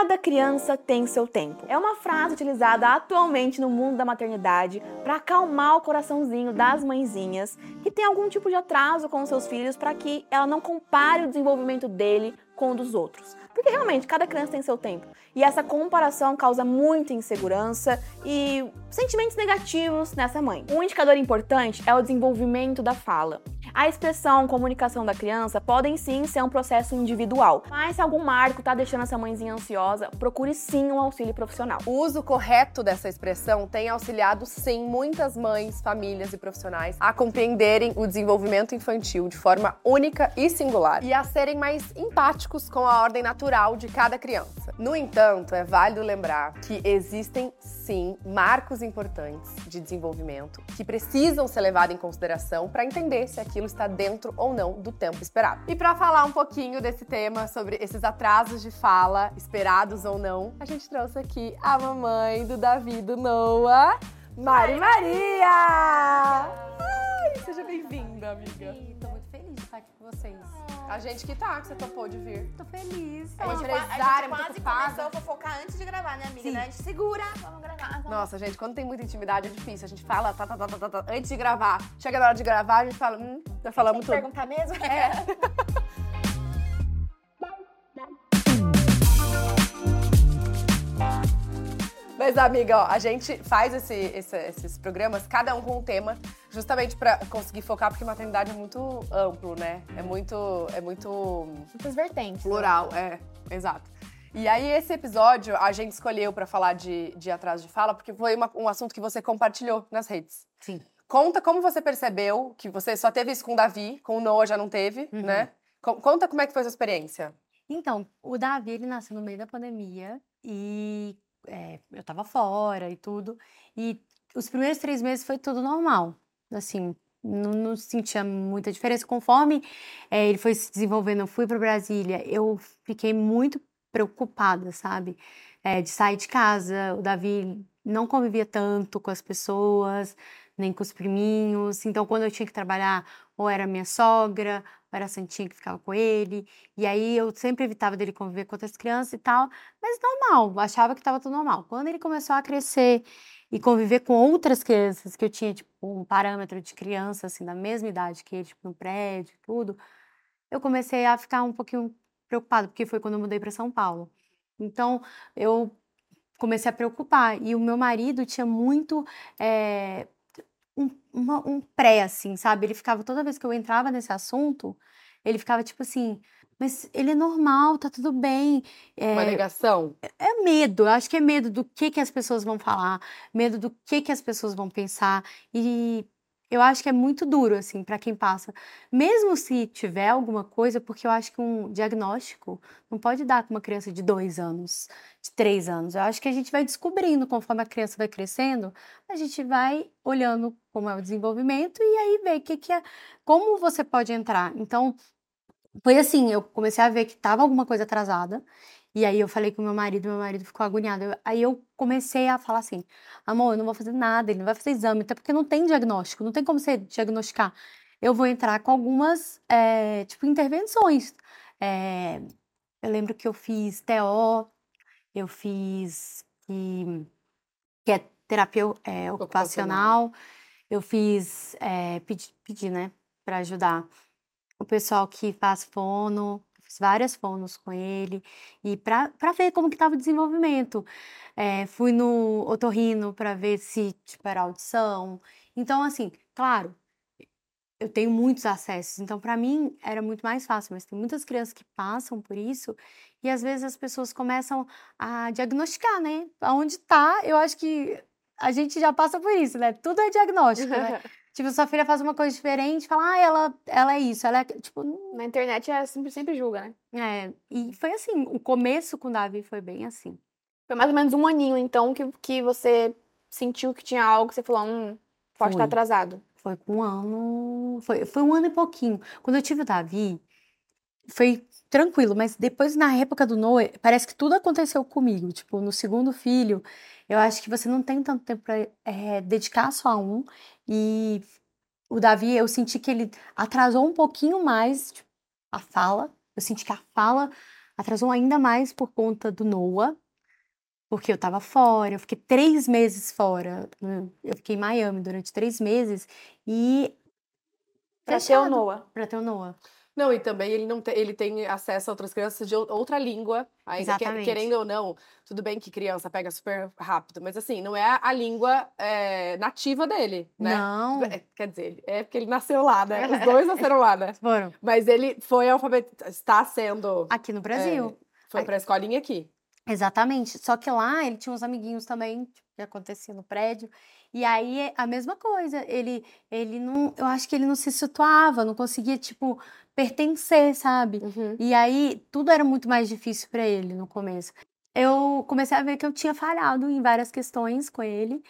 Cada criança tem seu tempo. É uma frase utilizada atualmente no mundo da maternidade para acalmar o coraçãozinho das mãezinhas que tem algum tipo de atraso com seus filhos para que ela não compare o desenvolvimento dele com o dos outros. Porque realmente cada criança tem seu tempo. E essa comparação causa muita insegurança e sentimentos negativos nessa mãe. Um indicador importante é o desenvolvimento da fala. A expressão, comunicação da criança podem sim ser um processo individual, mas se algum marco tá deixando essa mãezinha ansiosa, procure sim um auxílio profissional. O uso correto dessa expressão tem auxiliado sim muitas mães, famílias e profissionais a compreenderem o desenvolvimento infantil de forma única e singular e a serem mais empáticos com a ordem natural de cada criança. No entanto, é válido lembrar que existem sim marcos importantes de desenvolvimento que precisam ser levados em consideração para entender se aquilo está dentro ou não do tempo esperado. E para falar um pouquinho desse tema, sobre esses atrasos de fala, esperados ou não, a gente trouxe aqui a mamãe do Davi do Noah, Mari Maria! Ai, seja bem-vinda, amiga. Sim, tô muito feliz de estar aqui com vocês. A gente que tá, que você topou de vir. Tô feliz. A gente, empresária, a gente quase começou a fofocar antes de gravar, né, amiga? Sim. Daí A gente segura, vamos gravar. Vamos. Nossa, gente, quando tem muita intimidade é difícil. A gente fala tá, tá, tá, tá, tá, tá, antes de gravar. Chega na hora de gravar, a gente fala, hum, já falamos tudo. perguntar mesmo? É. Mas, amiga, ó, a gente faz esse- esse- esses programas, cada um com um tema, justamente pra conseguir focar, porque maternidade é muito amplo, né? É muito, é muito Muitas vertentes. plural, é, exato. E aí, esse episódio a gente escolheu pra falar de, de atraso de fala, porque foi uma- um assunto que você compartilhou nas redes. Sim. Conta como você percebeu que você só teve isso com o Davi, com o Noah já não teve, Uhum. né? Co- Conta como é que foi essa experiência. Então, o Davi, ele nasceu no meio da pandemia e é, eu tava fora e tudo. E os primeiros três meses foi tudo normal. Assim, não, não sentia muita diferença. Conforme é, ele foi se desenvolvendo, eu fui para Brasília, eu fiquei muito preocupada, sabe? É, de sair de casa. O Davi não convivia tanto com as pessoas, nem com os priminhos. Então, quando eu tinha que trabalhar, ou era minha sogra, ou era a Santinha que ficava com ele. E aí eu sempre evitava dele conviver com outras crianças e tal, mas normal, achava que estava tudo normal. Quando ele começou a crescer e conviver com outras crianças, que eu tinha tipo um parâmetro de criança assim da mesma idade que ele, tipo no prédio, tudo, eu comecei a ficar um pouquinho preocupada, porque foi quando eu mudei para São Paulo. Então, eu comecei a preocupar e o meu marido tinha muito eh, um, uma- um pré, assim, sabe? Ele ficava, toda vez que eu entrava nesse assunto, ele ficava tipo assim, mas ele é normal, tá tudo bem. Uma É, negação. é medo, eu acho que é medo do que, que as pessoas vão falar, medo do que, que as pessoas vão pensar. E eu acho que é muito duro, assim, para quem passa. Mesmo se tiver alguma coisa, porque eu acho que um diagnóstico não pode dar com uma criança de dois anos, de três anos. Eu acho que a gente vai descobrindo conforme a criança vai crescendo, a gente vai olhando como é o desenvolvimento e aí o que, que é, como você pode entrar. Então, foi assim, eu comecei a ver que tava alguma coisa atrasada. E aí eu falei com meu marido, meu marido ficou agoniado. Eu- Aí eu comecei a falar assim: amor, eu não vou fazer nada, ele não vai fazer exame, até porque não tem diagnóstico, não tem como você diagnosticar. Eu vou entrar com algumas, eh, tipo, intervenções. Eh, eu lembro que eu fiz TO, eu fiz que, que é terapia eh, ocupacional, eu fiz, eh, pedi, pedi, né, para ajudar o pessoal que faz fono, fiz várias fonos com ele, e para ver como que estava o desenvolvimento. Eh, fui no otorrino para ver se tipo, era audição. Então, assim, claro, eu tenho muitos acessos, então para mim era muito mais fácil, mas tem muitas crianças que passam por isso, e às vezes as pessoas começam a diagnosticar, né? Aonde tá, eu acho que a gente já passa por isso, né? Tudo é diagnóstico, né? Tipo, sua filha faz uma coisa diferente, fala, ah, ela, ela é isso, ela é. aqu-". Tipo, Na internet é sempre, sempre julga, né? é. E foi assim, o começo com o Davi foi bem assim. Foi mais ou menos um aninho, então, que, que você sentiu que tinha algo que você falou, hum, pode estar atrasado. Foi com um ano. Foi, foi um ano e pouquinho. Quando eu tive o Davi, foi tranquilo, mas depois, na época do Noah, parece que tudo aconteceu comigo. Tipo, no segundo filho, eu acho que você não tem tanto tempo pra eh, dedicar só a um. E o Davi, eu senti que ele atrasou um pouquinho mais tipo, a fala. Eu senti que a fala Atrasou ainda mais por conta do Noah, porque eu tava fora, eu fiquei três meses fora. né? Eu fiquei em Miami durante três meses e. Pra ter o Noah. Pra ter o Noah. Não, e também ele não tem, ele tem acesso a outras crianças de ou- outra língua, ainda Exatamente. querendo ou não. Tudo bem que criança pega super rápido, mas assim, não é a, a língua é, nativa dele, né? Não. É, Quer dizer, é porque ele nasceu lá, né? Os dois nasceram lá, né? Foram. Mas ele foi alfabetizado, está sendo. Aqui no Brasil. é, foi pra escolinha aqui. Exatamente. Só que lá ele tinha uns amiguinhos também, tipo, que acontecia no prédio. E aí é a mesma coisa. Ele, ele não. Eu acho que ele não se situava, não conseguia, tipo, pertencer, sabe? E aí tudo era muito mais difícil para ele no começo. Eu comecei a ver que eu tinha falhado em várias questões com ele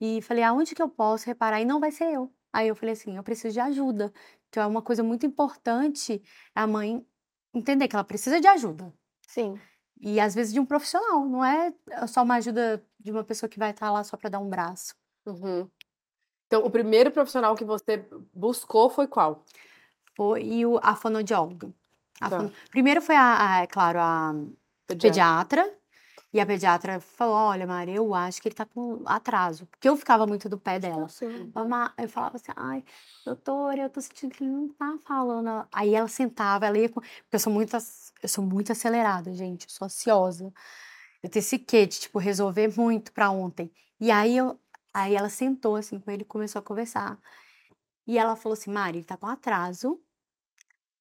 e falei, aonde que eu posso reparar? E não vai ser eu. Aí eu falei assim, eu preciso de ajuda. Então é uma coisa muito importante a mãe entender que ela precisa de ajuda. Sim. E às vezes de um profissional, não é só uma ajuda de uma pessoa que vai estar lá só para dar um braço. Uhum. Então, o primeiro profissional que você buscou foi qual? Foi, o, a fonoaudióloga. A Tá. fono- Primeiro foi, a, a, é claro, a pediatra. E a pediatra falou: Olha, Maria, eu acho que ele tá com atraso. Porque eu ficava muito do pé dela. Sim. Mamá- Eu falava assim, ai, doutora, eu tô sentindo que ele não tá falando. Aí ela sentava, ela ia. Porque eu sou muito, eu sou muito acelerada, gente, eu sou ansiosa. Eu tenho esse quê de, tipo, resolver muito pra ontem. E aí, eu... aí ela sentou, assim, com ele e começou a conversar. E ela falou assim, Mari, ele tá com atraso.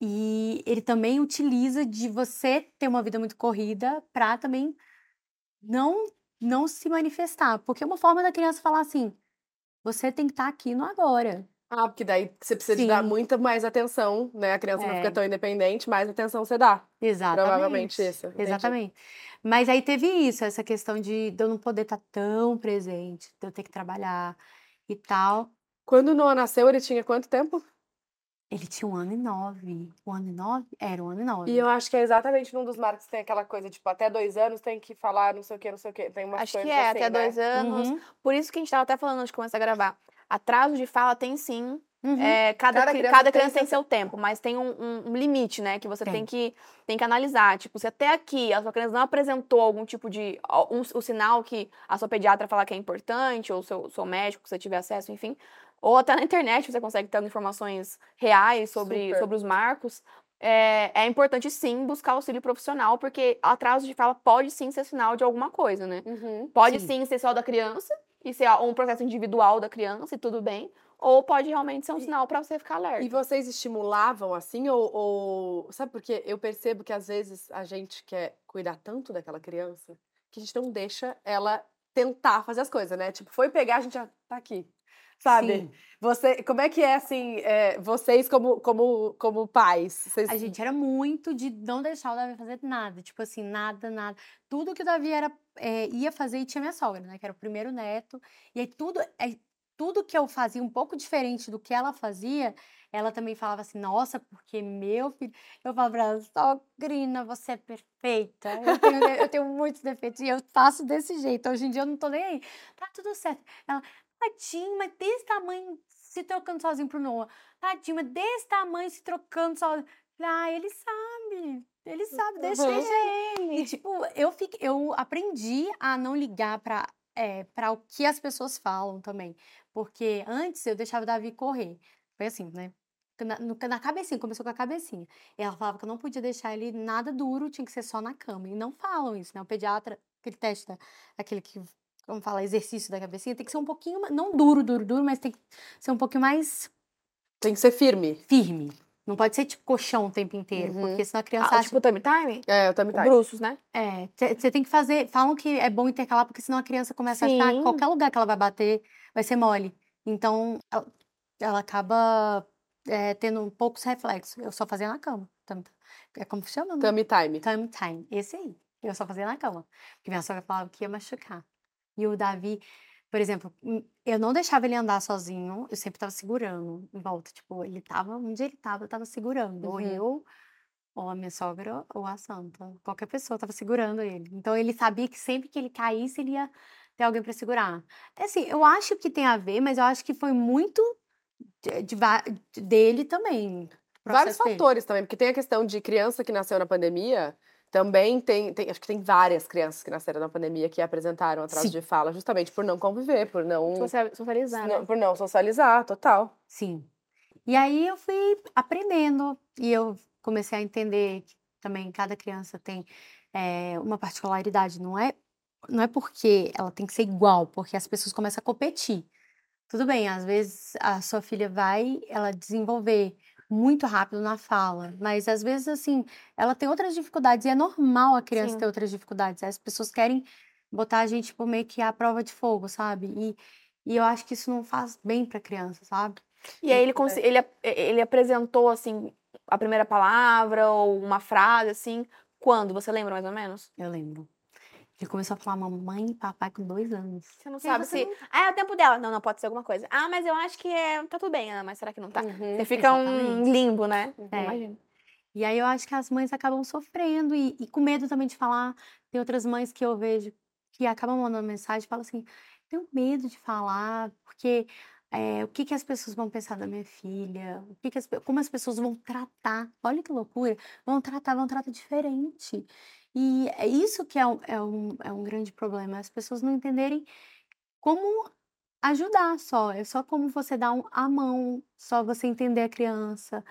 E ele também utiliza de você ter uma vida muito corrida pra também não, não se manifestar. Porque é uma forma da criança falar assim, você tem que estar aqui no agora. Ah, porque daí você precisa de dar muita mais atenção, né? A criança não É. fica tão independente, mais atenção você dá. Exatamente. Provavelmente isso, entendi. Exatamente. Mas aí teve isso, essa questão de, de eu não poder estar tão presente, de eu ter que trabalhar e tal. Quando o Noah nasceu, ele tinha quanto tempo? Ele tinha um ano e nove. Um ano e nove? Era um ano e nove. E eu acho que é exatamente num dos marcos que tem aquela coisa, tipo, até dois anos tem que falar não sei o que, não sei o que. Tem umas Acho que é, assim, até né? dois anos. Uhum, Por isso que a gente tava até falando antes de começar a gravar. Atraso de fala tem sim. uhum. É, cada, Cada cri- criança cada tem criança tem seu- seu tempo, mas tem um, um- limite, né? Que você tem. Tem. que, tem que analisar. Tipo, se até aqui a sua criança não apresentou algum tipo de. Um, o sinal que a sua pediatra fala que é importante, ou o seu, seu médico, que você tiver acesso, enfim. Ou até na internet você consegue ter informações reais sobre, Super. sobre os marcos. É, é importante sim buscar auxílio profissional, porque atraso de fala pode sim ser sinal de alguma coisa, né? Uhum. Pode Sim. sim ser só da criança e ser um processo individual da criança e tudo bem. Ou pode realmente ser um sinal pra você ficar alerta. E vocês estimulavam assim, ou, ou- Sabe porque eu percebo que às vezes a gente quer cuidar tanto daquela criança que a gente não deixa ela tentar fazer as coisas, né? Tipo, foi pegar, a gente já tá aqui. Sabe? Sim. Você, como é que é assim, é, vocês como, como, como pais? Vocês... A gente era muito de não deixar o Davi fazer nada. Tipo assim, nada, nada. Tudo que o Davi era, é, ia fazer e tinha minha sogra, né? Que era o primeiro neto. E aí tudo, é, tudo que eu fazia um pouco diferente do que ela fazia, ela também falava assim, nossa, porque meu filho. Eu falava pra ela, sogrina, você é perfeita. Eu tenho, eu tenho muitos defeitos e eu faço desse jeito. Hoje em dia eu não tô nem aí. Tá tudo certo. Ela, tadinho, mas desse tamanho se trocando sozinho pro Noah. Tadinho, mas desse tamanho se trocando sozinho. Ah, ele sabe. Ele sabe, deixa, Uhum. ele. E, tipo, eu, fiquei, eu aprendi a não ligar pra, é, pra o que as pessoas falam também. Porque antes eu deixava o Davi correr. Foi assim, né? Na, no- na cabecinha, começou com a cabecinha. E ela falava que eu não podia deixar ele nada duro, tinha que ser só na cama. E não falam isso, né? O pediatra, aquele teste, aquele que, como fala, exercício da cabecinha, tem que ser um pouquinho, não duro, duro, duro, mas tem que ser um pouquinho mais Tem que ser firme. firme. Não pode ser tipo colchão o tempo inteiro, Uhum. porque senão a criança Ah, acha tipo tummy time? É, eu também O tá. bruços, né? É, você tem que fazer. Falam que é bom intercalar, porque senão a criança começa a achar que Sim. qualquer lugar que ela vai bater vai ser mole. Então, ela, ela acaba é, tendo poucos reflexos. Eu só fazia na cama. É como chama? né? Tummy time. Tummy time. Esse aí. Eu só fazia na cama. Porque minha sogra falava que ia machucar. E o Davi, por exemplo, hum, eu não deixava ele andar sozinho, eu sempre tava segurando em volta. Tipo, ele tava, onde ele tava, eu tava segurando. Ou Uhum. eu, ou a minha sogra, ou a santa. Qualquer pessoa tava segurando ele. Então ele sabia que sempre que ele caísse, ele ia ter alguém para segurar. É Assim, eu acho que tem a ver, mas eu acho que foi muito de- de dele também. Vários dele. fatores também, porque tem a questão de criança que nasceu na pandemia, também tem, tem, acho que tem várias crianças que nasceram na pandemia que apresentaram atraso Sim. de fala, justamente por não conviver, por não, Social- Socializar, né? não- por não socializar, total. Sim. E aí eu fui aprendendo e eu comecei a entender que também cada criança tem eh, uma particularidade. Não é, não é porque ela tem que ser igual, porque as pessoas começam a competir. Tudo bem, às vezes a sua filha vai ela desenvolver muito rápido na fala, mas às vezes assim, ela tem outras dificuldades e é normal a criança Sim. ter outras dificuldades. As pessoas querem botar a gente tipo meio que à prova de fogo, sabe? E, e eu acho que isso não faz bem pra criança, sabe? E aí ele, ele, ele apresentou, assim, a primeira palavra ou uma frase, assim, quando? Você lembra mais ou menos? Eu lembro. Ele começou a falar mamãe e papai com dois anos. Você não sabe você se... não- Ah, é o tempo dela. Não, não, pode ser alguma coisa. Ah, mas eu acho que é... tá tudo bem, Ana, mas será que não tá? Uhum. Você fica um exatamente. limbo, né? É. Imagina. E aí eu acho que as mães acabam sofrendo e, e com medo também de falar. Tem outras mães que eu vejo que acabam mandando mensagem e falam assim: tenho medo de falar, porque eh, o que, que as pessoas vão pensar da minha filha? O que que as como as pessoas vão tratar? Olha que loucura! Vão tratar, vão tratar diferente. E é isso que é um, é um, é um grande problema, as pessoas não entenderem como ajudar só. É só como você dar um, a mão, só você entender a criança.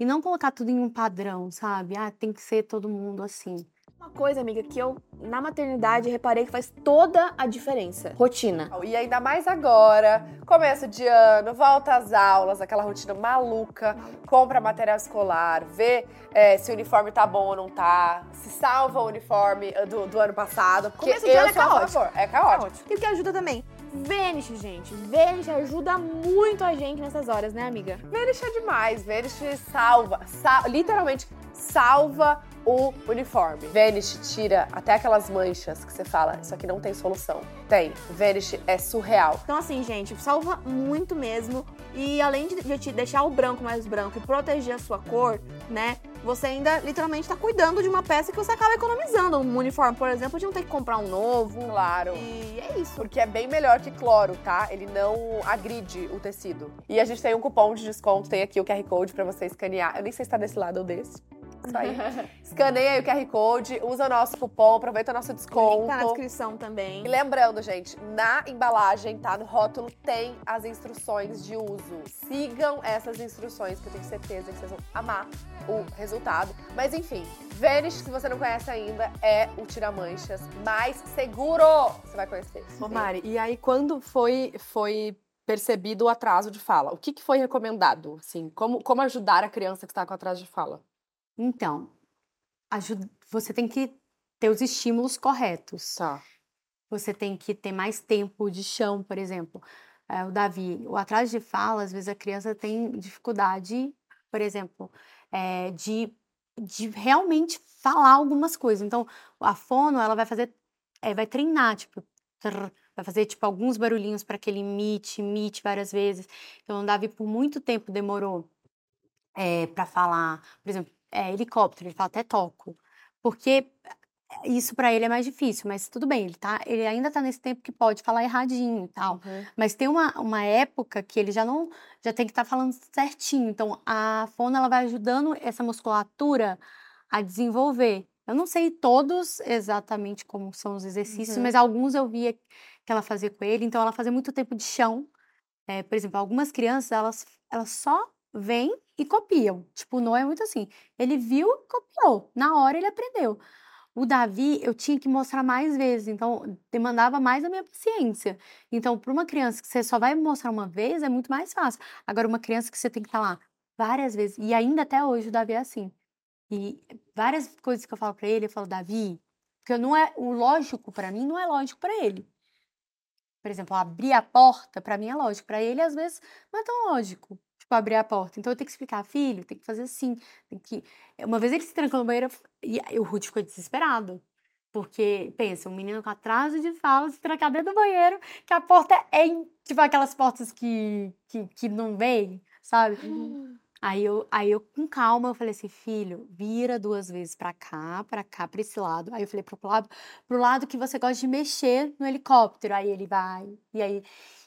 E não colocar tudo em um padrão, sabe? Ah, tem que ser todo mundo assim. Uma coisa, amiga, que eu, na maternidade, reparei que faz toda a diferença. Rotina. E ainda mais agora, começo de ano, volta às aulas, aquela rotina maluca, compra material escolar, vê é, se o uniforme tá bom ou não tá, se salva o uniforme eh, do, do ano passado. Porque Começo de ano é caótico. É caótico. E o que ajuda também? Vênus, gente. Vênus ajuda muito a gente nessas horas, né, amiga? Vênus é demais, Vênus salva, sa- literalmente salva o uniforme. Vênus tira até aquelas manchas que você fala, isso aqui não tem solução. Tem, Vênus é surreal. Então, assim, gente, salva muito mesmo. E além de te deixar o branco mais branco e proteger a sua cor, né? Você ainda literalmente tá cuidando de uma peça que você acaba economizando. Um uniforme, por exemplo, de não ter que comprar um novo. Claro. E é isso. Porque é bem melhor que cloro, tá? Ele não agride o tecido. E a gente tem um cupom de desconto, tem aqui o QR Code pra você escanear. Eu nem sei se tá desse lado ou desse. Isso aí. Escaneia aí o QR Code, usa o nosso cupom, aproveita o nosso O desconto. link tá na descrição também. E lembrando, gente, na embalagem, tá? No rótulo, tem as instruções de uso. Sigam essas instruções, que eu tenho certeza que vocês vão amar o resultado. Mas enfim, Vanish, se você não conhece ainda, é o tira-manchas mais seguro. Você vai conhecer. Ô, Mari, e aí quando foi, foi percebido o atraso de fala? O que, que foi recomendado? Assim, como, como ajudar a criança que está com atraso de fala? Então, ajuda- você tem que ter os estímulos corretos. Tá. Você tem que ter mais tempo de chão, por exemplo. É, o Davi, o atraso de fala, às vezes a criança tem dificuldade, por exemplo, é, de, de realmente falar algumas coisas. Então, a fono, ela vai fazer, é, vai treinar, tipo, trrr, vai fazer, tipo, alguns barulhinhos para que ele imite, imite várias vezes. Então, o Davi, por muito tempo, demorou para falar, por exemplo, é, helicóptero, ele fala até toco. Porque isso para ele é mais difícil, mas tudo bem, ele, tá, ele ainda tá nesse tempo que pode falar erradinho e tal. Mas tem uma, uma época que ele já não já tem que estar falando certinho. Então a fono ela vai ajudando essa musculatura a desenvolver. Eu não sei todos exatamente como são os exercícios, Uhum. mas alguns eu via que ela fazia com ele. Então ela fazia muito tempo de chão. É, por exemplo, algumas crianças elas, elas só vêm e copiam. Tipo, o Noah é muito assim. Ele viu e copiou. Na hora ele aprendeu. O Davi, eu tinha que mostrar mais vezes, então demandava mais a minha paciência. Então, para uma criança que você só vai mostrar uma vez, é muito mais fácil. Agora, uma criança que você tem que estar lá várias vezes, e ainda até hoje o Davi é assim. E várias coisas que eu falo para ele, eu falo, Davi, porque não é o lógico para mim, não é lógico para ele. Por exemplo, abrir a porta, para mim é lógico, para ele às vezes não é tão lógico. Tipo, abrir a porta. Então eu tenho que explicar, filho, tem que fazer assim, tem que uma vez ele se trancou no banheiro e o Ruth ficou desesperado. Porque, pensa, um menino com atraso de fala se trancar dentro do banheiro, que a porta é, em- tipo, aquelas portas que, que, que não vem, sabe? Aí eu, aí eu, com calma, eu falei assim, filho, vira duas vezes pra cá, pra cá, pra esse lado. Aí eu falei pro lado, pro lado que você gosta de mexer no helicóptero. Aí ele vai, e aí...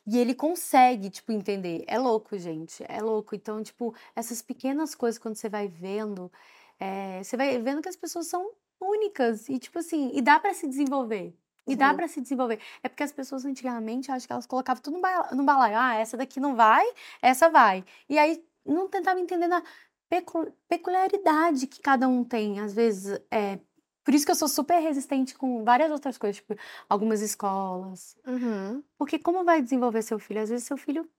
E ele consegue, tipo, entender. É louco, gente, é louco. Então, tipo, essas pequenas coisas, quando você vai vendo, é, você vai vendo que as pessoas são únicas e tipo assim, e dá pra se desenvolver. E dá pra se desenvolver. É porque as pessoas antigamente, acho que elas colocavam tudo no balaio. Ah, essa daqui não vai, essa vai. E aí não tentava entender a pecu- peculiaridade que cada um tem. Às vezes, é. Por isso que eu sou super resistente com várias outras coisas, tipo, algumas escolas. Uhum. Porque como vai desenvolver seu filho? Às vezes seu filho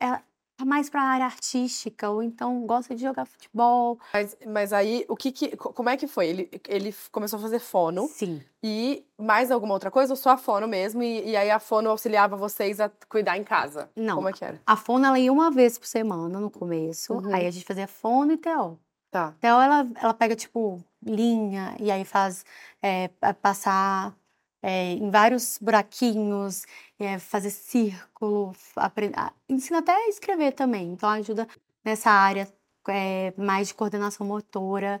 é, tá mais pra área artística, ou então gosta de jogar futebol. Mas, mas aí, o que que, co- como é que foi? Ele, ele começou a fazer fono Sim. e mais alguma outra coisa ou só a fono mesmo? E, e aí a fono auxiliava vocês a cuidar em casa? Não. Como é que era? A fono, ela ia uma vez por semana no começo. Uhum. Aí a gente fazia fono e TO. Tá. TO, ela, ela pega, tipo, linha e aí faz é, pa- passar é, em vários buraquinhos, é, fazer círculo, apre- a- ensina até a escrever também. Então ajuda nessa área é, mais de coordenação motora.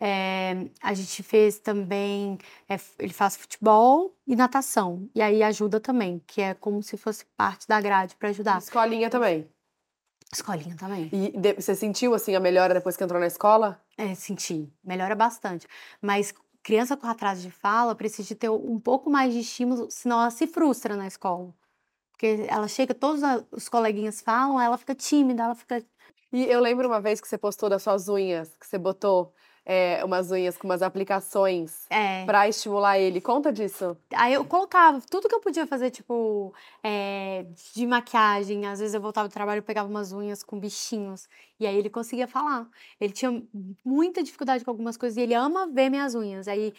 É, a gente fez também, é, ele faz futebol e natação. E aí ajuda também, que é como se fosse parte da grade para ajudar. Escolinha também. Escolinha também. E de- você sentiu, assim, a melhora depois que entrou na escola? É, senti, melhora bastante. Mas criança com atraso de fala precisa de ter um pouco mais de estímulo, senão ela se frustra na escola. Porque ela chega, todos os coleguinhas falam, ela fica tímida, ela fica. E eu lembro uma vez que você postou das suas unhas, que você botou é, umas unhas com umas aplicações É. pra estimular ele. Conta disso. Aí eu colocava tudo que eu podia fazer, tipo, é, de maquiagem. Às vezes eu voltava do trabalho e pegava umas unhas com bichinhos. E aí ele conseguia falar. Ele tinha muita dificuldade com algumas coisas e ele ama ver minhas unhas. Aí,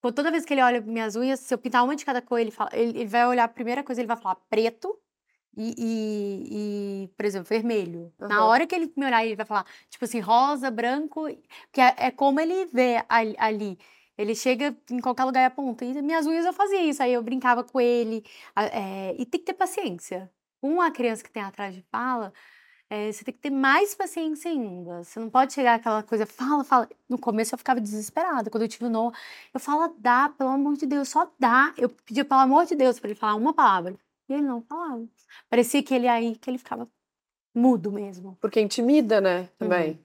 toda vez que ele olha minhas unhas, se eu pintar uma de cada cor, ele, fala, ele, ele vai olhar a primeira coisa, ele vai falar preto. E, e- e, por exemplo, vermelho. Na Aham. hora que ele me olhar, ele vai falar, tipo assim, rosa, branco, que é, é como ele vê ali-. Ele chega em qualquer lugar e aponta. E minhas unhas eu fazia isso. Aí eu brincava com ele. é, e tem que ter paciência. Uma criança que tem atrás de fala, é, você tem que ter mais paciência ainda. Você não pode chegar aquela coisa, fala, fala. No começo eu ficava desesperada. Quando eu tive o Noah, eu falo, dá, pelo amor de Deus, só dá. Eu pedia, pelo amor de Deus, para ele falar uma palavra. E ele não falava. Parecia que ele aí, que ele ficava mudo mesmo. Porque intimida, né? Também.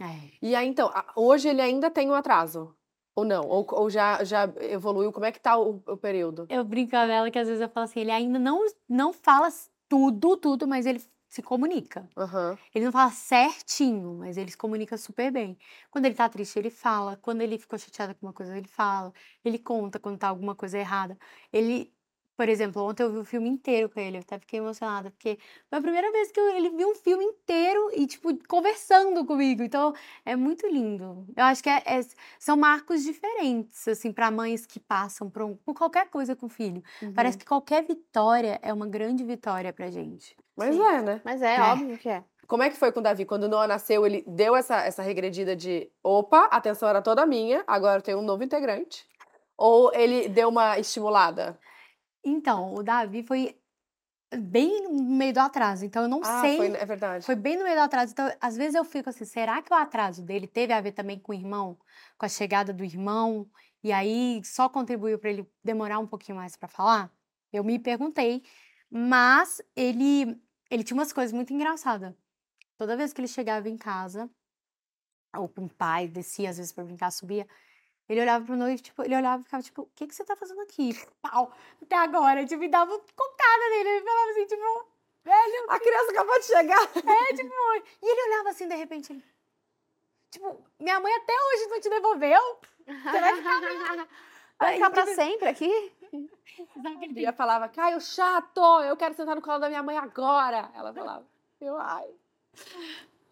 É. E aí, então, hoje ele ainda tem um atraso? Ou não? Ou, ou já, já evoluiu? Como é que tá o, o período? Eu brinco com ela que às vezes eu falo assim, ele ainda não, não fala tudo, tudo, mas ele se comunica. Aham. Ele não fala certinho, mas ele se comunica super bem. Quando ele tá triste, ele fala. Quando ele ficou chateado com uma coisa, ele fala. Ele conta quando tá alguma coisa errada. Ele, por exemplo, ontem eu vi o filme inteiro com ele. Eu até fiquei emocionada, porque foi a primeira vez que eu- ele viu um filme inteiro e, tipo, conversando comigo. Então, é muito lindo. Eu acho que é- é- são marcos diferentes, assim, para mães que passam por, um- por qualquer coisa com o filho. Parece Uhum. que qualquer vitória é uma grande vitória pra gente. Mas Sim. é, né? Mas é, É. óbvio que é. Como é que foi com o Davi? Quando o Noah nasceu, ele deu essa, essa regredida de opa, a atenção era toda minha, agora eu tenho um novo integrante? Ou ele deu uma estimulada? Então, o Davi foi bem no meio do atraso. Então, eu não Ah, sei. foi, é verdade. Foi bem no meio do atraso. Então, às vezes eu fico assim, será que o atraso dele teve a ver também com o irmão? Com a chegada do irmão? E aí só contribuiu para ele demorar um pouquinho mais para falar? Eu me perguntei. Mas ele, ele tinha umas coisas muito engraçadas. Toda vez que ele chegava em casa, ou com o pai, descia às vezes para brincar, subia, ele olhava pro noivo, tipo, ele olhava e ficava tipo, o que que você tá fazendo aqui? Pau, até agora, tipo, me dava cocada nele, ele falava assim, tipo, velho, A criança acabou de chegar. é, tipo, e ele olhava assim, de repente, ele, tipo, minha mãe até hoje não te devolveu? Você vai ficar Vai ficar pra tipo, sempre aqui? E ela falava, Caio, chato, eu quero sentar no colo da minha mãe agora. Ela falava, eu, ai.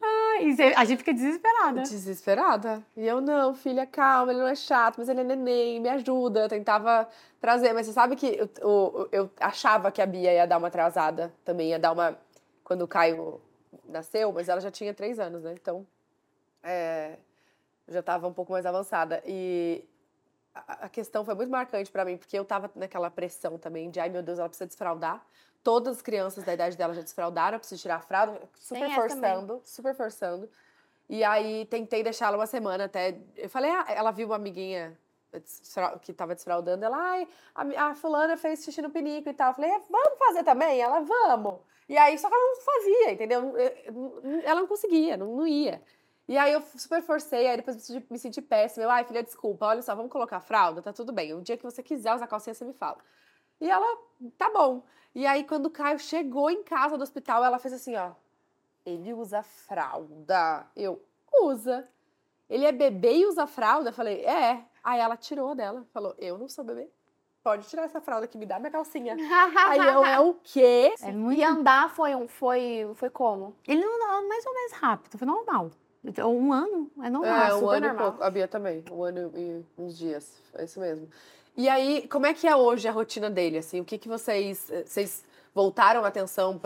Você- a gente fica desesperada. Desesperada. E eu, não, filha, calma, ele não é chato, mas ele é neném, me ajuda. Eu tentava trazer, mas você sabe que eu, eu, eu achava que a Bia ia dar uma atrasada também, ia dar uma. Quando o Caio nasceu, mas ela já tinha três anos, né? Então, é, já estava um pouco mais avançada. E a, questão foi muito marcante pra mim, porque eu tava naquela pressão também de, ai meu Deus, ela precisa desfraldar. Todas as crianças da idade dela já desfraldaram, eu preciso tirar a fralda, super essa também. forçando, super forçando. E aí tentei deixar ela uma semana até. Eu falei, ah, ela viu uma amiguinha que tava desfraldando, ela, ai, a, a fulana fez xixi no pinico e tal. Eu falei, "É, vamos fazer também? Ela, vamos. E aí, só que ela não fazia, entendeu? Ela não conseguia, não, não ia. E aí eu super forcei, aí depois me senti, péssima. Eu, ai, filha, desculpa, olha só, vamos colocar fralda, tá tudo bem. O dia que você quiser usar calcinha, você me fala. E ela, tá bom. E aí, quando o Caio chegou em casa do hospital, ela fez assim, ó. Ele usa fralda. Eu, usa. Ele é bebê e usa fralda? Eu falei, é. Aí ela tirou dela, falou, eu não sou bebê. Pode tirar essa fralda que me dá minha calcinha. aí eu, é o quê? É muito... E andar foi, um, foi, foi como? Ele não andava mais ou menos rápido, foi normal. Então, um ano é normal. É, um super ano normal. e pouco. A Bia também. Um ano e uns dias. É isso mesmo. E aí, como é que é hoje a rotina dele? Assim, o que, que vocês. eh, Vocês voltaram a atenção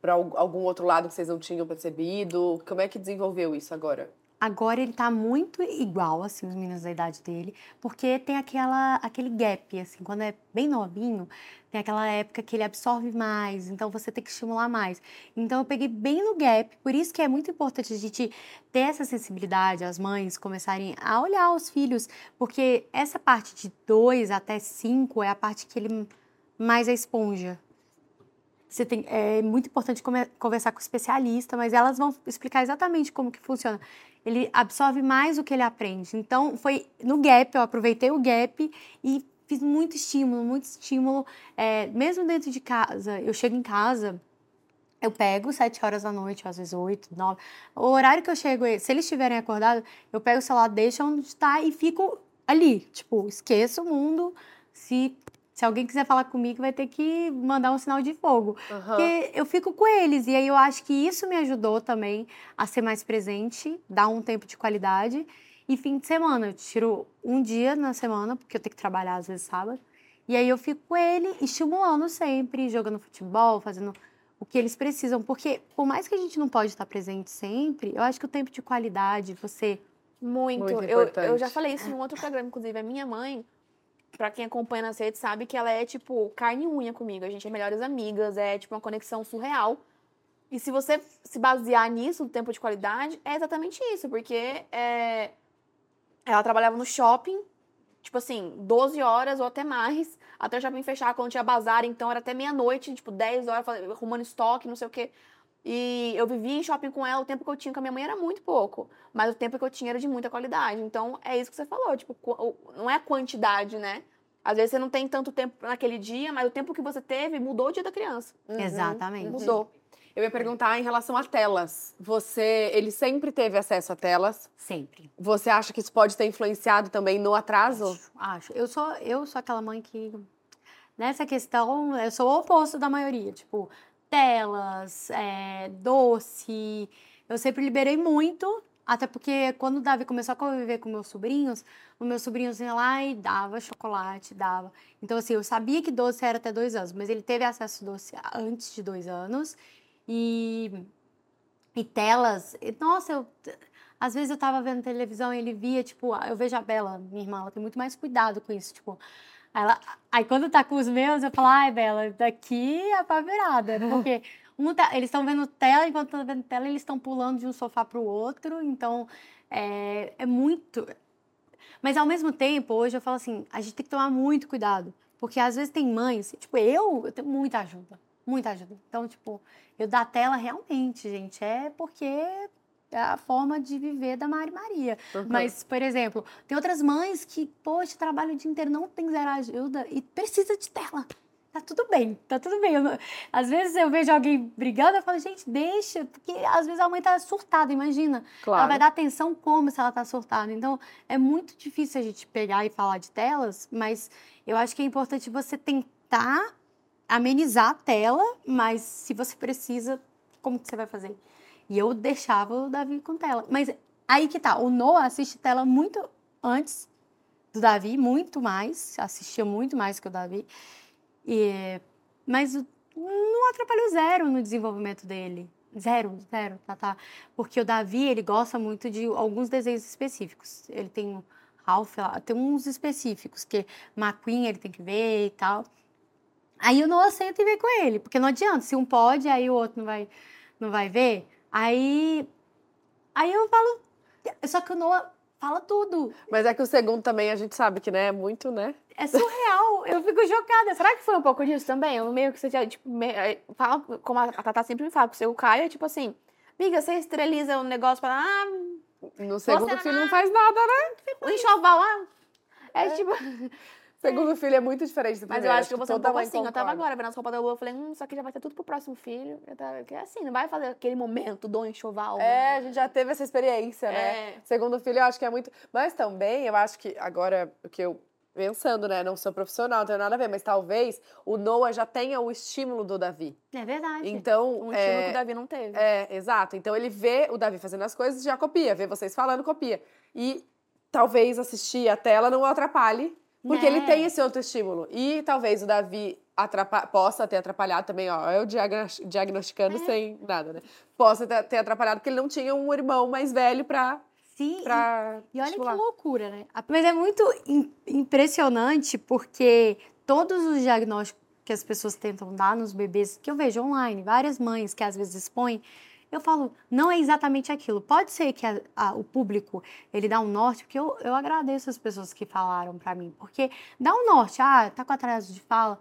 para algum outro lado que vocês não tinham percebido? Como é que desenvolveu isso agora? Agora ele tá muito igual, assim, os meninos da idade dele, porque tem aquela, aquele gap, assim, quando é bem novinho, tem aquela época que ele absorve mais, então você tem que estimular mais. Então eu peguei bem no gap, por isso que é muito importante a gente ter essa sensibilidade, as mães começarem a olhar os filhos, porque essa parte de dois até cinco é a parte que ele mais é esponja. Você tem, é muito importante come- conversar com o especialista, mas elas vão explicar exatamente como que funciona. Ele absorve mais do que ele aprende. Então, foi no gap, eu aproveitei o gap e fiz muito estímulo, muito estímulo. É, mesmo dentro de casa, eu chego em casa, eu pego sete horas da noite, às vezes oito, nove. O horário que eu chego, se eles estiverem acordados, eu pego o celular, deixo onde está e fico ali. Tipo, esqueço o mundo. Se, se alguém quiser falar comigo, vai ter que mandar um sinal de fogo. Porque eu fico com eles. E aí eu acho que isso me ajudou também a ser mais presente, dar um tempo de qualidade. E fim de semana, eu tiro um dia na semana, porque eu tenho que trabalhar às vezes sábado. E aí eu fico com ele, estimulando sempre, jogando futebol, fazendo o que eles precisam. Porque por mais que a gente não pode estar presente sempre, eu acho que o tempo de qualidade, você Muito. Muito eu, eu já falei isso em um outro programa, inclusive. A minha mãe, pra quem acompanha nas redes, sabe que ela é, tipo, carne e unha comigo. A gente é melhores amigas, é, tipo, uma conexão surreal. E se você se basear nisso, no tempo de qualidade, é exatamente isso. Porque é, ela trabalhava no shopping, tipo assim, 12 horas ou até mais, até o shopping fechar, quando tinha bazar, então era até meia-noite, tipo, 10 horas, arrumando estoque, não sei o quê. E eu vivia em shopping com ela, o tempo que eu tinha com a minha mãe era muito pouco, mas o tempo que eu tinha era de muita qualidade. Então, é isso que você falou, tipo, não é a quantidade, né? Às vezes você não tem tanto tempo naquele dia, mas o tempo que você teve mudou o dia da criança. Exatamente. Mudou. Eu ia perguntar em relação a telas. Você, ele sempre teve acesso a telas. sempre. Você acha que isso pode ter influenciado também no atraso? Acho, acho. Eu sou, eu sou aquela mãe que, nessa questão, eu sou o oposto da maioria. Tipo, telas, é, doce. Eu sempre liberei muito, até porque quando o Davi começou a conviver com meus sobrinhos, os meus sobrinhos iam lá e dava chocolate, dava. Então, assim, eu sabia que doce era até dois anos, mas ele teve acesso doce antes de dois anos. E, e telas, e, nossa, eu, às vezes eu tava vendo televisão e ele via, tipo, eu vejo a Bela, minha irmã, ela tem muito mais cuidado com isso, tipo. Aí, ela, aí quando tá com os meus, eu falo, ai, Bela, daqui é pra virada. Porque um tá- eles estão vendo tela, enquanto estão vendo tela, eles estão pulando de um sofá pro outro. Então, é, é muito. Mas ao mesmo tempo, hoje eu falo assim, a gente tem que tomar muito cuidado. Porque às vezes tem mães, tipo, eu, eu tenho muita ajuda. Muita ajuda. Então, tipo, eu dar tela realmente, gente, é porque a forma de viver da Mari Maria. Uhum. Mas, por exemplo, tem outras mães que, poxa, trabalham o dia inteiro, não tem zero ajuda e precisa de tela. Tá tudo bem, tá tudo bem. Não- às vezes eu vejo alguém brigando, eu falo, gente, deixa, porque às vezes a mãe tá surtada, imagina. Ela vai dar atenção como se ela tá surtada. Então, é muito difícil a gente pegar e falar de telas, mas eu acho que é importante você tentar amenizar a tela, mas se você precisa, como que você vai fazer? E eu deixava o Davi com tela. Mas aí que tá, o Noah assiste tela muito antes do Davi, muito mais, assistia muito mais que o Davi. E, mas não atrapalhou zero no desenvolvimento dele. Zero, zero, tá, tá. Porque o Davi, ele gosta muito de alguns desenhos específicos. Ele tem o Ralph, tem uns específicos, que McQueen ele tem que ver e tal. Aí o Noah senta e vê com ele, porque não adianta, se um pode, aí o outro não vai, não vai ver. Aí, aí eu falo, só que o Noah fala tudo. Mas é que o segundo também a gente sabe que, né, é muito, né? É surreal, eu fico chocada. Será que foi um pouco disso também? Eu meio que você já, tipo, me- eh, fala, como a a Tatá sempre me fala, com o seu Caio é tipo assim, amiga, você esteriliza o negócio para ah, No segundo filho não- faz nada, né? O enxoval lá. É, tipo. Segundo filho é muito diferente do Mas primeiro. eu acho que eu vou ser um pouco assim. Eu tava concorda. agora vendo as roupas da lua, eu falei, hum, isso aqui já vai ter tudo pro próximo filho. Eu tava, que é assim, não vai fazer aquele momento do enxoval. É, a gente já teve essa experiência, né? É. Segundo filho, eu acho que é muito. Mas também, eu acho que agora, o que eu. Pensando, né? Não sou profissional, não tenho nada a ver, mas talvez o Noah já tenha o estímulo do Davi. É verdade. Então. Um é, estilo que o Davi não teve. É, exato. Então ele vê o Davi fazendo as coisas e já copia, vê vocês falando, copia. E talvez assistir a tela não atrapalhe, porque ele Né? tem esse outro estímulo. E talvez o Davi possa ter atrapalhado também, ó, eu diagnos- diagnosticando sem nada, né? Possa ter, atrapalhado porque ele não tinha um irmão mais velho pra, Sim, pra E olha estimular. que loucura, né? Mas é muito im- impressionante porque todos os diagnósticos que as pessoas tentam dar nos bebês, que eu vejo online, várias mães que às vezes expõem, eu falo, não é exatamente aquilo. Pode ser que a- a- o público, ele dá um norte, porque eu, eu agradeço as pessoas que falaram pra mim, porque dá um norte, ah, tá com atraso de fala,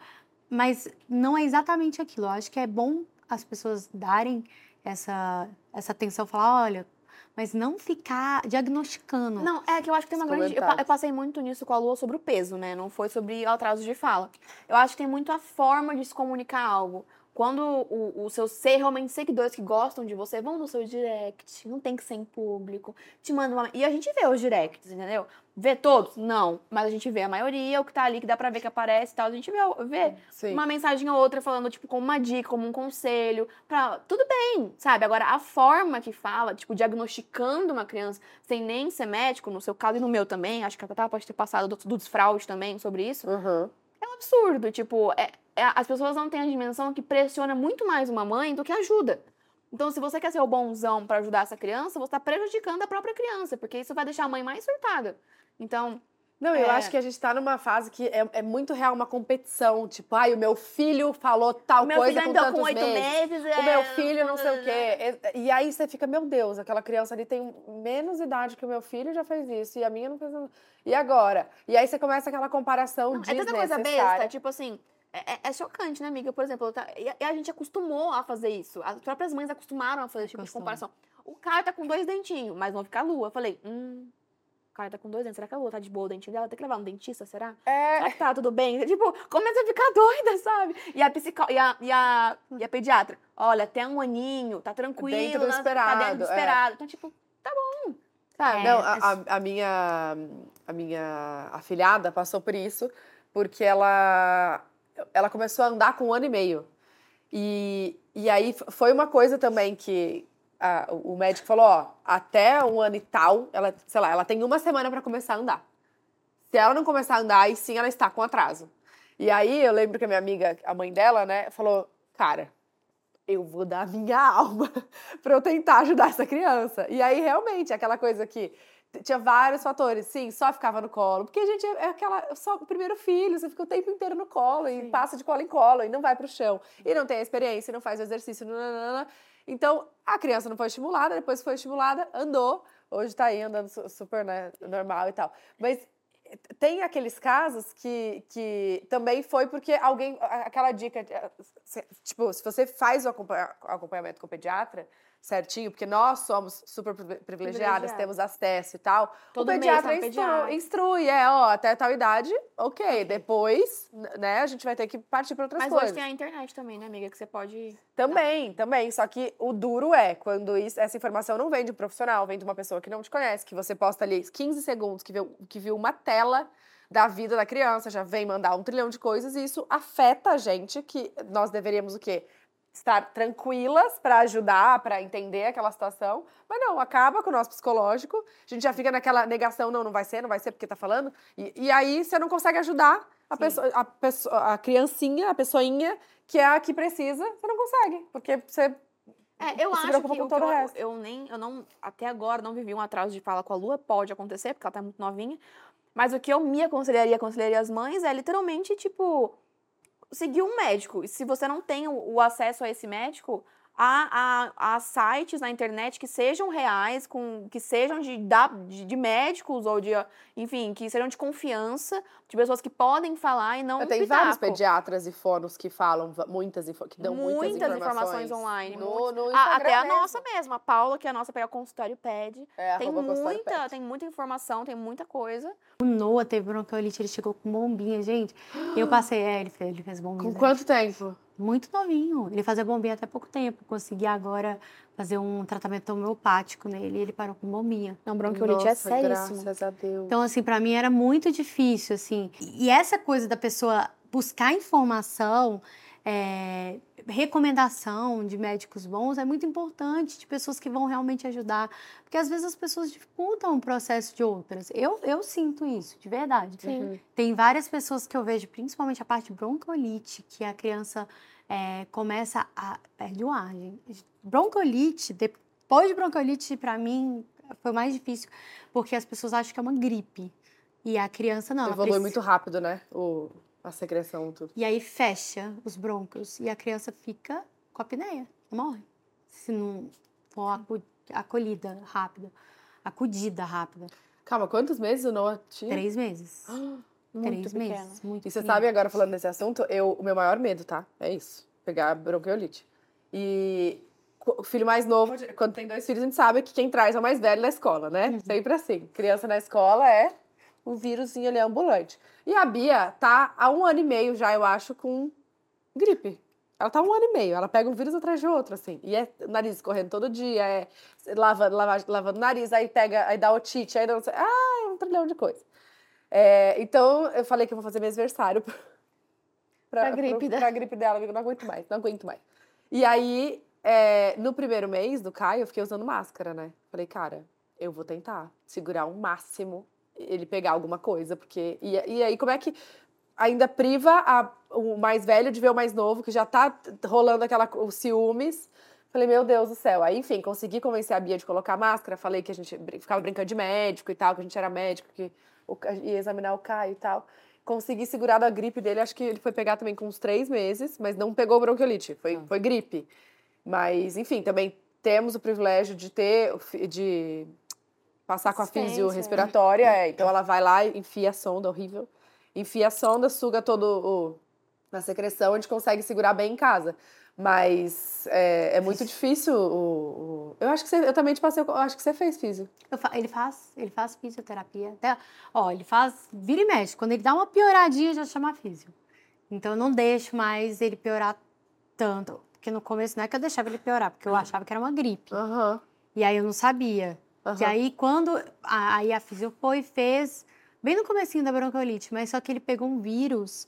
mas não é exatamente aquilo. Eu acho que é bom as pessoas darem essa, essa atenção, falar, olha, mas não ficar diagnosticando. Não, é que eu acho que tem uma grande. Eu, eu passei muito nisso com a Lua sobre o peso, né? Não foi sobre o atraso de fala. Eu acho que tem muito a forma de se comunicar algo. Quando o, o seu ser, realmente seguidores que gostam de você vão no seu direct, não tem que ser em público, te mandam uma. E a gente vê os directs, entendeu? Vê todos? Não. Mas a gente vê a maioria, o que tá ali, que dá pra ver que aparece e tal. A gente vê, vê Sim. uma mensagem ou outra falando, tipo, como uma dica, como um conselho. Pra... Tudo bem, sabe? Agora, a forma que fala, tipo, diagnosticando uma criança sem nem ser médico, no seu caso e no meu também, acho que a Tatá pode ter passado do, do desfraude também sobre isso, Uhum. é um absurdo. Tipo, é, é- as pessoas não têm a dimensão que pressiona muito mais uma mãe do que ajuda. Então, se você quer ser o bonzão pra ajudar essa criança, você tá prejudicando a própria criança, porque isso vai deixar a mãe mais surtada. Então, Não, eu É. acho que a gente tá numa fase que é, é muito real uma competição. Tipo, ai, o meu filho falou tal o meu coisa filho com tantos com oito meses. meses. O é, meu filho, não sei o quê. E, aí você fica, meu Deus, aquela criança ali tem menos idade que o meu filho e já fez isso. E a minha não fez nada. E agora? E aí você começa aquela comparação Não, é tanta coisa besta, tipo assim, é, é- é chocante, né, amiga? Por exemplo, tá- e a, e a gente acostumou a fazer isso. As próprias mães acostumaram a fazer esse tipo de Acostumam. comparação. O cara tá com dois dentinhos, mas não fica a lua. Eu falei, hum, o cara tá com dois dentes. Será que a lua tá de boa o dentinho dela? Tem que levar no dentista, será? É, Será que tá tudo bem? Tipo, começa a ficar doida, sabe? E a psicó... e, a, e, a, e a pediatra, olha, até um aninho, tá tranquilo. Dentro do né? Tá esperado, dentro do é. esperado. Então, tipo, tá bom. Sabe? É, Não, a, a- a minha, a minha afilhada passou por isso porque ela, ela começou a andar com um ano e meio. E, e aí foi uma coisa também que a- o médico falou, ó, até um ano e tal, ela, sei lá, ela tem uma semana para começar a andar. Se ela não começar a andar, aí sim ela está com atraso. E aí eu lembro que a minha amiga, a mãe dela, né, falou, cara, eu vou dar minha alma para eu tentar ajudar essa criança. E aí, realmente, aquela coisa que tinha vários fatores. Sim, só ficava no colo. Porque a gente é aquela. Só o primeiro filho, você fica o tempo inteiro no colo e passa de colo em colo e não vai pro chão. E não tem a experiência, e não faz o exercício. nananana. Então, a criança não foi estimulada, depois foi estimulada, andou. Hoje tá aí andando su- super né, normal e tal. Mas tem aqueles casos que, que também foi porque alguém. Aquela dica. Tipo, se você faz o acompanha- acompanhamento com o pediatra certinho, porque nós somos super privi- privilegiadas, temos acesso e tal. Todo o mês pediatra tá no instrui, pediatra. instrui, é, ó, até tal idade, ok. Depois, n- né, a gente vai ter que partir para outras Mas coisas. hoje tem a internet também, né, amiga? Que você pode. Também, também. Só que o duro é quando isso- essa informação não vem de um profissional, vem de uma pessoa que não te conhece, que você posta ali 15 segundos, que viu, que viu uma tela da vida da criança, já vem mandar um trilhão de coisas, e isso afeta a gente, que nós deveríamos o quê? Estar tranquilas para ajudar, para entender aquela situação, mas não, acaba com o nosso psicológico, a gente já fica naquela negação, não, não vai ser, não vai ser porque tá falando, e, e aí você não consegue ajudar a, pessoa, a, pessoa, a criancinha, a pessoinha, que é a que precisa, você não consegue, porque você É, eu se acho que, com o que todo o eu, resto. eu nem, eu não, até agora não vivi um atraso de fala com a Lua, pode acontecer, porque ela tá muito novinha. Mas o que eu me aconselharia, aconselharia as mães é literalmente, tipo, seguir um médico. E se você não tem o, acesso a esse médico, a, a, a sites na internet que sejam reais, com, que sejam de, da, de, de médicos ou de, enfim, que sejam de confiança, de pessoas que podem falar e não Tem pitaco. vários pediatras e fonos que falam muitas que dão muitas, muitas informações, online. No, no A- Instagram até a mesmo. nossa mesmo, a Paula, que é a nossa pega consultório pede. É, Tem muita, pet. tem muita informação, tem muita coisa. O Noah teve bronquiolite, ele chegou com bombinha, gente. Eu passei, é, ele fez, ele fez bombinha. Com quanto tempo? Muito novinho. Ele fazia bombinha até pouco tempo. Consegui agora fazer um tratamento homeopático nele e ele parou com bombinha. Não, bronquiolite é Nossa, seríssimo. Graças a Deus. Então, assim, pra mim era muito difícil, assim. E essa coisa da pessoa buscar informação, é, recomendação de médicos bons é muito importante, de pessoas que vão realmente ajudar. Porque às vezes as pessoas dificultam o processo de outras. Eu, eu sinto isso, de verdade. Sim. Tem várias pessoas que eu vejo, principalmente a parte de bronquiolite, que a criança é, começa a. perde o ar, gente. Bronquiolite, depois de bronquiolite, pra mim, foi mais difícil, porque as pessoas acham que é uma gripe. E a criança não. Evolui precisa- muito rápido, né? O, a secreção, tudo. E aí fecha os brônquios e a criança fica com a apneia, morre. Se não for acolhida rápida, acudida rápida. Calma, quantos meses o Noah tinha? Três meses. Três meses. Muito E você sabe, agora falando desse assunto, eu, o meu maior medo, tá? É isso. Pegar bronquiolite. E o filho mais novo, quando tem dois filhos, a gente sabe que quem traz é o mais velho na escola, né? Uhum. Sempre assim. Criança na escola é um vírusinho ali ambulante. E a Bia tá há um ano e meio já, eu acho, com gripe. Ela tá há um ano e meio, ela pega um vírus atrás de outro, assim. E é nariz correndo todo dia, é lavando, lava, lavando o nariz, aí pega, aí dá otite, aí não sei- ah, é um trilhão de coisa. É, então, eu falei que eu vou fazer mêsversário pra, Pra gripe pra, dela. pra gripe dela, eu não aguento mais, não aguento mais. E aí, é, no primeiro mês do Caio, eu fiquei usando máscara, né? Falei, cara, eu vou tentar segurar o máximo ele pegar alguma coisa, porque. E, e aí, como é que ainda priva a- o mais velho de ver o mais novo, que já tá rolando aquela, os ciúmes. Falei, meu Deus do céu. Aí, enfim, consegui convencer a Bia de colocar máscara. Falei que a gente ficava brincando de médico e tal, que a gente era médico, que ia examinar o Caio e tal. Consegui segurar da gripe dele. Acho que ele foi pegar também com uns três meses, mas não pegou bronquiolite. Foi, foi gripe. Mas, enfim, também temos o privilégio de ter, de passar com a fisio respiratória. é. então ela vai lá enfia a sonda, horrível. Enfia a sonda, suga todo o na secreção, a gente consegue segurar bem em casa. Mas é, é muito difícil o, o- Eu acho que você, eu também te passei, eu acho que você fez físio. Eu fa- ele faz, ele faz fisioterapia. Até, ó, ele faz vira e mexe. Quando ele dá uma pioradinha, já chama físio. Então eu não deixo mais ele piorar tanto. Porque no começo não é que eu deixava ele piorar, porque eu achava que era uma gripe. Aham. E aí eu não sabia. E aham. aí quando a, aí a fisio foi e fez, bem no comecinho da bronquiolite, mas só que ele pegou um vírus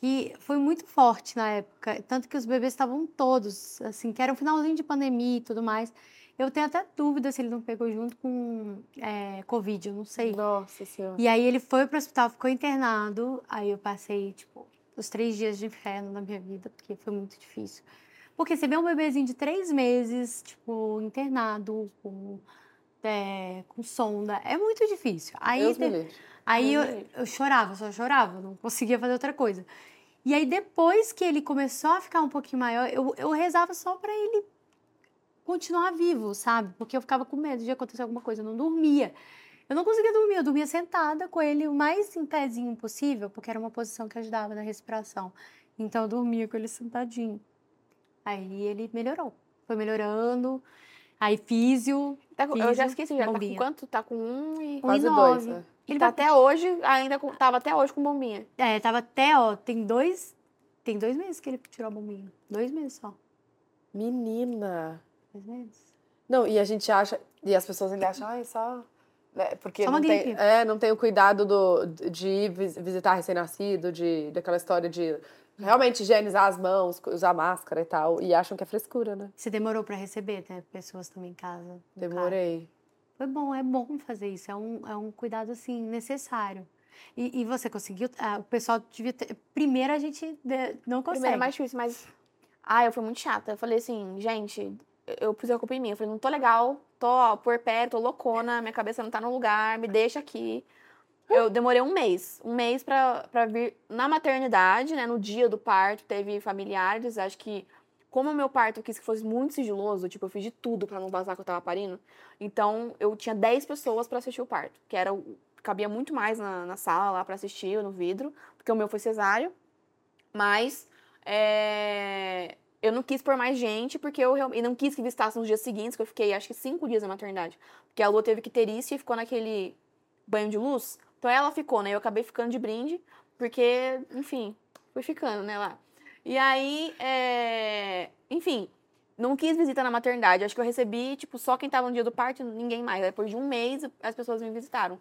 que foi muito forte na época, tanto que os bebês estavam todos, assim, que era um finalzinho de pandemia e tudo mais. Eu tenho até dúvida se ele não pegou junto com é, Covid, eu não sei. Nossa senhora. E aí ele foi pro hospital, ficou internado. Aí eu passei, tipo, os três dias de inferno na minha vida, porque foi muito difícil. Porque você vê um bebezinho de três meses, tipo, internado, com, é, com sonda, é muito difícil. Aí, livre. aí eu, eu chorava, só chorava, não conseguia fazer outra coisa. E aí depois que ele começou a ficar um pouquinho maior, eu, eu rezava só pra ele continuar vivo, sabe? Porque eu ficava com medo de acontecer alguma coisa, eu não dormia. Eu não conseguia dormir, eu dormia sentada com ele o mais em pezinho possível, porque era uma posição que ajudava na respiração. Então eu dormia com ele sentadinho. Aí ele melhorou. Foi melhorando. Aí físio. Tá com- eu já esqueci, já tá com bombinha. quanto? Tá com um e... Quase dois. né? Ele tá vai- até hoje, ainda com, tava até hoje com bombinha. É, tava até, ó, tem dois. Tem dois meses que ele tirou a bombinha. Dois meses só. Menina. Dois meses. Não, e a gente acha, e as pessoas ainda acham, ai, só. né, Porque Só não tem, é, não tem o cuidado do, de ir vis- visitar recém-nascido, de, daquela história de realmente higienizar as mãos, usar máscara e tal. E acham que é frescura, né? Você demorou pra receber, né? Pessoas também em casa. Demorei. Foi bom, é bom fazer isso. É um, é um cuidado, assim, necessário. E, e você conseguiu? ah, o pessoal devia ter. Primeiro a gente de- não consegue. Primeiro é mais difícil, mas. Ah, eu fui muito chata. Eu falei assim, gente, eu pus a culpa em mim. Eu falei, não tô legal, tô ó, por pé, tô loucona, minha cabeça não tá no lugar, me deixa aqui. Eu demorei um mês. Um mês pra, pra vir na maternidade, né? No dia do parto, teve familiares, acho que como o meu parto eu quis que fosse muito sigiloso, tipo, eu fiz de tudo pra não vazar que eu tava parindo. Então, eu tinha 10 pessoas pra assistir o parto, que era cabia muito mais na, na sala lá pra assistir, no vidro, porque o meu foi cesáreo. Mas é, eu não quis pôr mais gente, porque eu realmente. Não quis que visitasse nos dias seguintes, que eu fiquei acho que cinco dias na maternidade. Porque a Lua teve que ter isso e ficou naquele banho de luz. Então ela ficou, né? Eu acabei ficando de brinde, porque, enfim, fui ficando, né, lá. E aí, é, enfim, não quis visita na maternidade. Acho que eu recebi, tipo, só quem tava no dia do parto, ninguém mais. Depois de um mês, as pessoas me visitaram.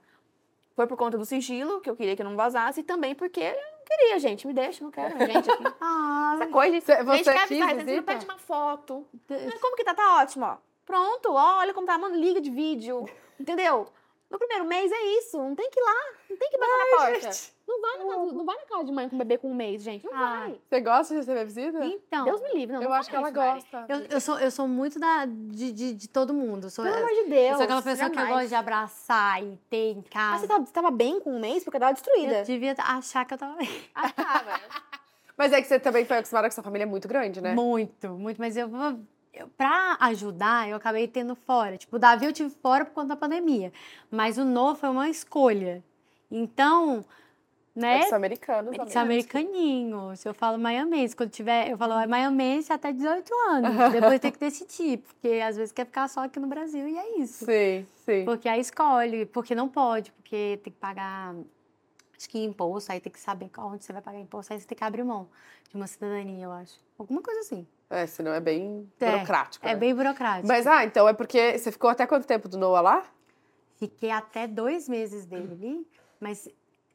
Foi por conta do sigilo, que eu queria que não vazasse, e também porque eu não queria, gente. Me deixa, não quero minha gente aqui. Ah, Essa coisa de. Você- gente, quer você visita? não pede uma foto. Mas como que tá? Tá ótimo, ó. Pronto, ó, olha como tá, mano, liga de vídeo. Entendeu? No primeiro mês é isso. Não tem que ir lá, não tem que bater na porta. Não vai, na casa, não vai na casa de mãe com bebê com um mês, gente. Não Ah. vai. Você gosta de receber visita? então. Deus me livre, não. eu não acho que ela vai. gosta. Eu, eu, sou, eu sou muito da, de, de, de todo mundo. Eu sou, Pelo eu amor de Deus. sou aquela pessoa que eu jamais. gosto de abraçar e ter em Mas casa. você tava, você tava bem com um mês? Porque eu tava destruída. Eu devia achar que eu tava bem. Ah, tava. Mas é que você também foi acostumada com sua família é muito grande, né? Muito, muito. Mas eu Pra ajudar, eu acabei tendo fora. Tipo, o Davi eu tive fora por conta da pandemia. Mas o novo foi uma escolha. Então, né? Eles são americanos também. Esse americaninho. Se eu falo maiamense, quando tiver, eu falo maiamense até 18 anos. Depois tem que decidir, porque às vezes quer ficar só aqui no Brasil e é isso. Sim, sim. Porque aí escolhe, porque não pode, porque tem que pagar, acho que imposto, aí tem que saber onde você vai pagar imposto, aí você tem que abrir mão de uma cidadania, eu acho. Alguma coisa assim. É, senão é bem É, burocrático. É né? bem burocrático. Mas, ah, então é porque você ficou até quanto tempo do Noah lá? Fiquei até dois meses dele, mas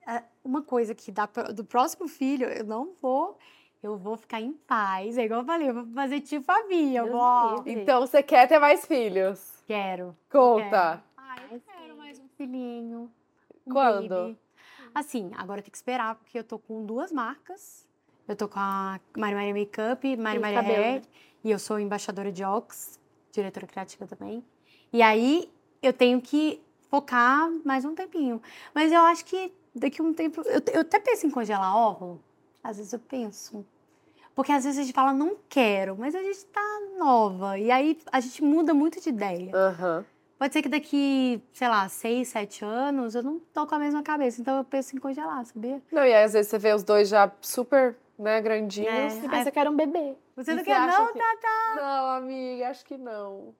ah, uma coisa que dá do próximo filho, eu não vou, eu vou ficar em paz. É igual eu falei, eu vou fazer tipo a minha, vou. Então você quer ter mais filhos? quero. Conta. Ai, eu quero mais um filhinho. um Quando? baby. Assim, agora tem que esperar, porque eu tô com duas marcas. Eu tô com a Mari Maria Makeup, Mari Maria Hair, e eu sou embaixadora de Ox, diretora criativa também. E aí eu tenho que focar mais um tempinho. Mas eu acho que daqui a um tempo. Eu, eu até penso em congelar óvulo. Às vezes eu penso. Porque às vezes a gente fala, não quero, mas a gente tá nova. E aí a gente muda muito de ideia. Aham. Pode ser que daqui, sei lá, seis, sete anos eu não tô com a mesma cabeça. Então eu penso em congelar, sabia? Não, e aí às vezes você vê os dois já super, né, grandinhos. É. Você pensa que era um bebê. Você E não quer, não? que- Tá, Não, amiga, acho que não.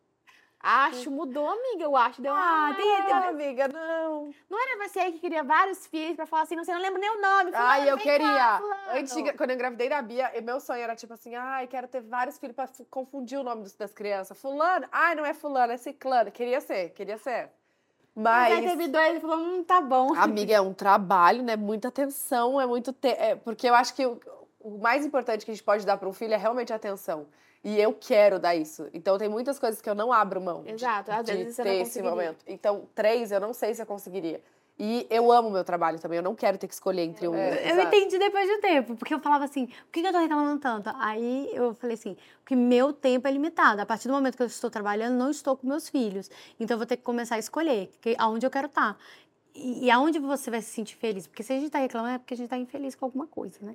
Acho, mudou, amiga, eu acho. Deu Ah, uma... tem- tem- Não, amiga, não. Não era você que queria vários filhos pra falar assim, não, você não lembra nem o nome. Ai, Fulano, eu vem queria. de- quando eu engravidei da Bia, meu sonho era tipo assim, ai, quero ter vários filhos pra fu- confundir o nome dos- das crianças. Fulano, ai, não é fulano, é ciclano. Queria ser, queria ser. Mas aí Mas, teve dois e falou, hum, tá bom. amiga, é um trabalho, né? Muita atenção, é muito... Te... é, porque eu acho que o, o mais importante que a gente pode dar para um filho é realmente atenção. E eu quero dar isso. Então tem muitas coisas que eu não abro mão. de- Exato, às de vezes você ter não esse momento. Então, três, eu não sei se eu conseguiria. E eu amo o meu trabalho também, eu não quero ter que escolher entre um. Eu Exato. entendi depois de um tempo, porque eu falava assim, por que que eu tô reclamando tanto? Aí eu falei assim, porque meu tempo é limitado. A partir do momento que eu estou trabalhando, não estou com meus filhos. Então eu vou ter que começar a escolher que, aonde eu quero estar. E, e aonde você vai se sentir feliz? Porque se a gente tá reclamando é porque a gente tá infeliz com alguma coisa, né?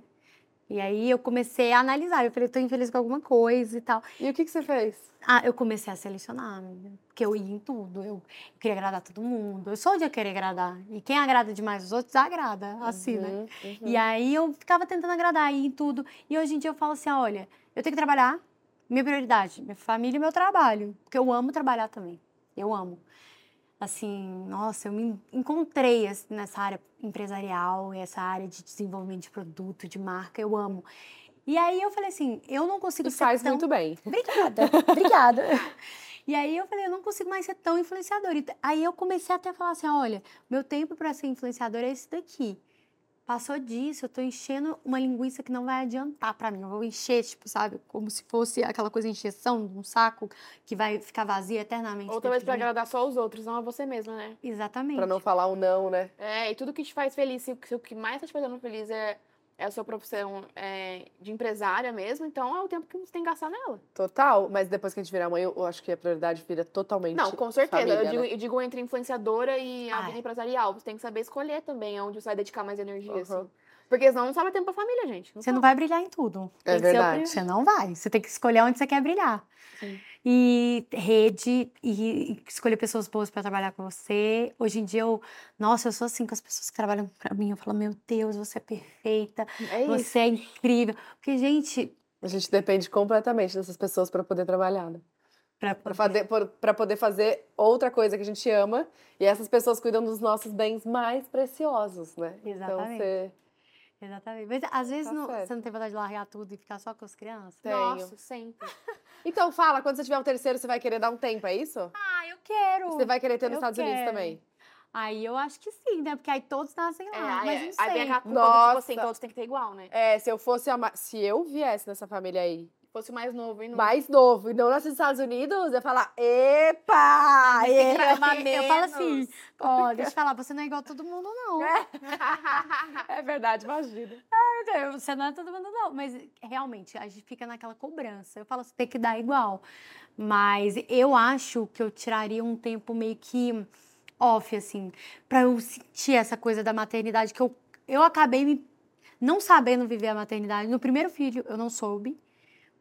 E aí eu comecei a analisar, eu falei, eu tô infeliz com alguma coisa e tal. E o que, que você fez? Ah, eu comecei a selecionar. Porque eu ia em tudo. Eu, queria agradar todo mundo. Eu sou de querer agradar. E quem agrada demais os outros, agrada. Assim, né? Uhum, uhum. E aí eu ficava tentando agradar, ir em tudo. E hoje em dia eu falo assim: olha, eu tenho que trabalhar, minha prioridade, minha família e meu trabalho. Porque eu amo trabalhar também. Eu amo. Assim, nossa, eu me encontrei nessa área empresarial, essa área de desenvolvimento de produto, de marca, eu amo. E aí eu falei assim: eu não consigo E ser faz tão... muito bem. Obrigada, obrigada. E aí eu falei, eu não consigo mais ser tão influenciadora. E Aí eu comecei até a falar assim, olha, meu tempo para ser influenciadora é esse daqui. Passou disso, eu tô enchendo uma linguiça que não vai adiantar para mim. Eu vou encher, tipo, sabe, como se fosse aquela coisa de encheção, um saco que vai ficar vazio eternamente. Ou talvez pra de agradar só os outros, não a você mesma, né? Exatamente. Pra não falar o não, né? É, e tudo que te faz feliz, se, se o que mais tá te fazendo feliz é, é a sua profissão é, de empresária mesmo, então é o tempo que você tem que gastar nela. Total. Mas depois que a gente virar mãe, eu acho que a prioridade vira totalmente. Não, com certeza. família, eu, digo, né? eu digo entre influenciadora e a Ah, vida é. empresarial. Você tem que saber escolher também onde você vai dedicar mais energia. Uhum. assim. Porque senão não sobra tempo pra família, gente. Você não vai brilhar em tudo. É verdade. Você não vai. Você tem que escolher onde você quer brilhar. Sim. E rede, e, escolher pessoas boas para trabalhar com você. Hoje em dia, eu, nossa, eu sou assim com as pessoas que trabalham para mim. Eu falo, meu Deus, você é perfeita, É você é incrível. Porque, gente, A gente depende completamente dessas pessoas para poder trabalhar, né? pra, Pra, fazer, pra poder fazer outra coisa que a gente ama. E essas pessoas cuidam dos nossos bens mais preciosos, né? Então, Exatamente. você Exatamente. Mas às vezes Tá não- você não tem vontade de largar tudo e ficar só com as crianças? Tenho. Nossa, sempre. Então fala, quando você tiver um terceiro, você vai querer dar um tempo, é isso? Ah, eu quero. Você vai querer ter nos eu Estados Unidos quero. também. Aí eu acho que sim, né? Porque aí todos nascem É, lá. aí, mas não aí sei. vem aquela culpa do tipo Nossa. assim, todos tem que ter igual, né? É, se eu fosse a ma- se eu viesse nessa família aí, fosse mais novo, e não. mais novo, e não nasci nos Estados Unidos, eu falar, epa! é." amar Eu falo assim, ó, deixa eu falar, você não é igual a todo mundo, não. É verdade, imagina. Eu- Você não é todo mundo, não. Mas realmente, a gente fica naquela cobrança. Eu falo, você tem que dar igual. Mas eu acho que eu tiraria um tempo meio que off, assim, pra eu sentir essa coisa da maternidade, que eu, eu acabei me não sabendo viver a maternidade. No primeiro filho, eu não soube,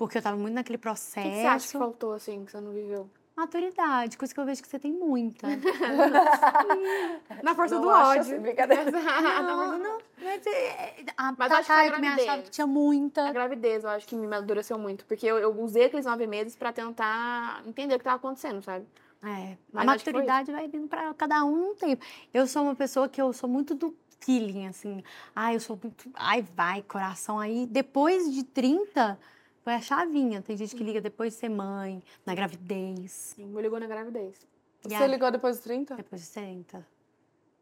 porque eu tava muito naquele O processo. que, que você acha que faltou, assim, que você não viveu? Maturidade, coisa que eu vejo que você tem muita. Na força Não do acho ódio. assim, brincadeira. Não, não, mas, é, a Mas eu acho que a gravidez- achava que tinha muita. A gravidez, eu acho que me amadureceu muito. Porque eu, eu usei aqueles nove meses pra tentar entender o que tava acontecendo, sabe? É, Mas a maturidade vai vindo para cada um um tempo. Eu sou uma pessoa que eu sou muito do feeling, assim. Ai, eu sou muito. Ai, vai, coração. Aí, depois de 30, foi a chavinha. Tem gente que liga depois de ser mãe, na gravidez. Sim, me ligou na gravidez. Você aí, ligou depois dos 30? Depois de 30.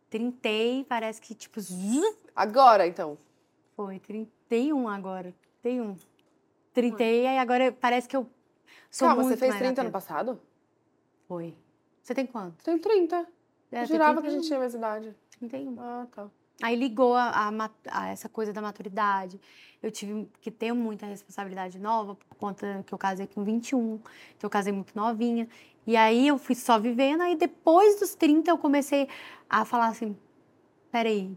Trintei, parece que, tipo, Agora, então. foi. 31 agora. 31. Trintei, aí agora parece que eu sou Calma, você fez mais 30 ano atenta. passado? Foi. Você tem quanto? Tenho 30. É, Eu jurava que a 31. gente tinha mesma idade. 31. Ah, tá. Aí ligou a, a a essa coisa da maturidade. Eu tive que ter muita responsabilidade nova, por conta que eu casei com 21, então eu casei muito novinha. E aí eu fui só vivendo, aí depois dos 30 eu comecei a falar assim: peraí,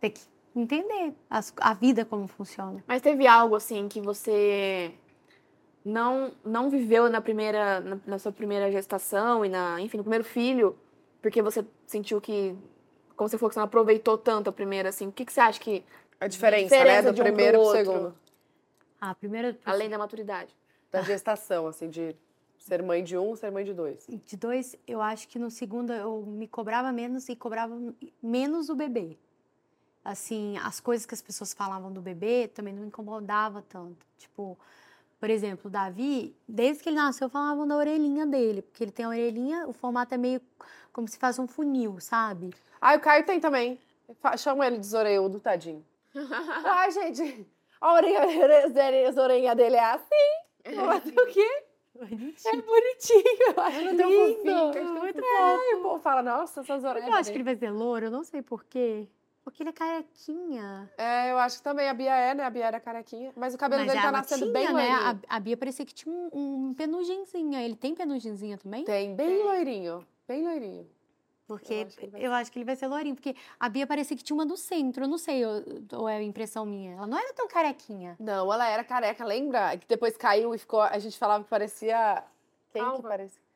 tem que entender as- a vida como funciona. Mas teve algo, assim, que você não, não viveu na primeira, na, na sua primeira gestação e na, enfim, no primeiro filho, porque você sentiu que, como você falou que você não aproveitou tanto a primeira, assim, o que, que você acha que, A diferença, Diferença né? Do de um pro primeiro pro outro. segundo. A primeira além da maturidade? Da gestação, assim, de ser mãe de um, ser mãe de dois. de dois, eu acho que no segundo eu me cobrava menos e cobrava menos o bebê. Assim, as coisas que as pessoas falavam do bebê também não me incomodava tanto. Tipo, por exemplo, o Davi, desde que ele nasceu, falavam da orelhinha dele, porque ele tem a orelhinha, o formato é meio como se faz um funil, sabe? Ah, o Caio tem também. Chama ele de Zoreudo, tadinho. Ai, gente. A orelha, orelhas dele é assim. Mas o quê? É bonitinho. Eu acho Lindo, fofinho. é muito Aí o povo fala, nossa, essas orelhas. eu acho que ele vai ser louro? Eu não sei por quê. Porque ele é carequinha. É, eu acho que também a Bia é, né? A Bia era carequinha. Mas o cabelo Mas dele tá nascendo tinha, bem né? loirinho. A, a Bia parecia que tinha um, um penugenzinho. Ele tem penugenzinha também? Tem, bem loirinho. Bem loirinho. Porque Eu acho que ele vai eu acho que ele vai ser lourinho. Porque a Bia parecia que tinha uma do centro. Eu não sei, ou, ou é impressão minha. Ela não era tão carequinha. Não, ela era careca, lembra? Que depois caiu e ficou. A gente falava que parecia. Quem que parecia?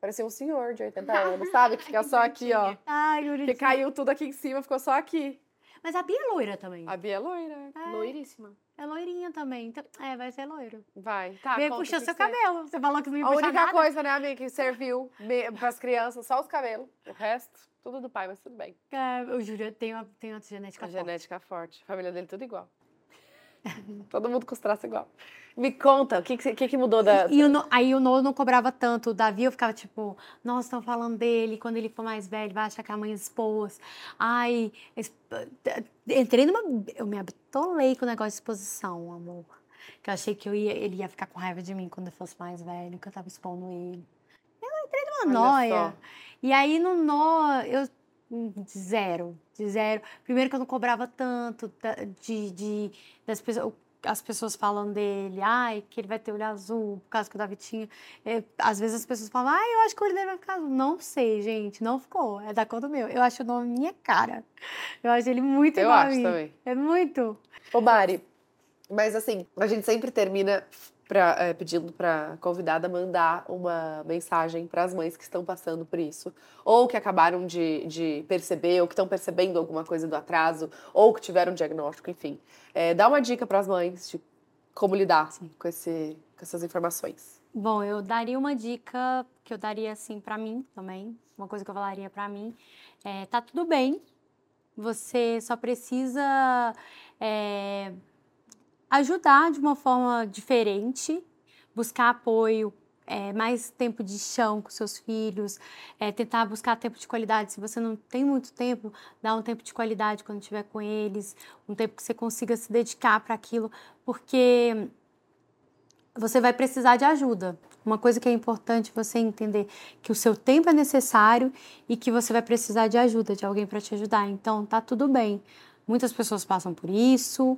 Parecia um senhor de 80 anos, sabe? Que fica só aqui, ó. Ai, Que caiu tudo aqui em cima, ficou só aqui. Mas a Bia é loira também. A Bia é loira. É, Loiríssima. é loirinha também. Então, é, vai ser loiro. Vai. Tá, Vem conta, puxou o que seu que você- cabelo. Você falou que não ia A puxar única nada. coisa, né, amiga, que serviu para as crianças, só os cabelos. O resto, tudo do pai, mas tudo bem. É, o Júlio tem uma, tem uma genética A forte. genética forte. A família dele tudo igual. Todo mundo com os traços igual. Me conta, o que, que, que mudou da. E o aí o Noah não cobrava tanto. O Davi, eu ficava tipo, nossa, estão falando dele. Quando ele for mais velho, vai achar que a mãe expôs. Ai, es- entrei numa. Eu me habitolei com o negócio de exposição, amor. Que eu achei que eu ia, ele ia ficar com raiva de mim quando eu fosse mais velho, que eu tava expondo ele. Eu entrei numa Olha noia. só. E aí no nó, eu. Zero, de zero. Primeiro que eu não cobrava tanto de, de, das pessoas. as pessoas falam dele, ai, que ele vai ter olho azul, por causa que o Davi tinha. É, às vezes as pessoas falam, ai, eu acho que o olho dele vai ficar azul. Não sei, gente, não ficou. É da conta do meu. Eu acho o nome minha cara. Eu acho ele muito Eu igual a acho mim. também. É muito. Ô, Mari, mas assim, a gente sempre termina pra, é, pedindo pra convidada mandar uma mensagem para as mães que estão passando por isso, ou que acabaram de, de perceber, ou que estão percebendo alguma coisa do atraso, ou que tiveram um diagnóstico, enfim. É, dá uma dica para as mães de como lidar com, esse, com essas informações. Bom, eu daria uma dica que eu daria assim pra mim também, uma coisa que eu falaria pra mim, é, tá tudo bem. Você só precisa é, ajudar de uma forma diferente, buscar apoio, é, mais tempo de chão com seus filhos, é, tentar buscar tempo de qualidade. Se você não tem muito tempo, dá um tempo de qualidade quando estiver com eles, um tempo que você consiga se dedicar para aquilo, porque você vai precisar de ajuda. Uma coisa que é importante você entender que o seu tempo é necessário e que você vai precisar de ajuda, de alguém para te ajudar. Então, tá tudo bem. Muitas pessoas passam por isso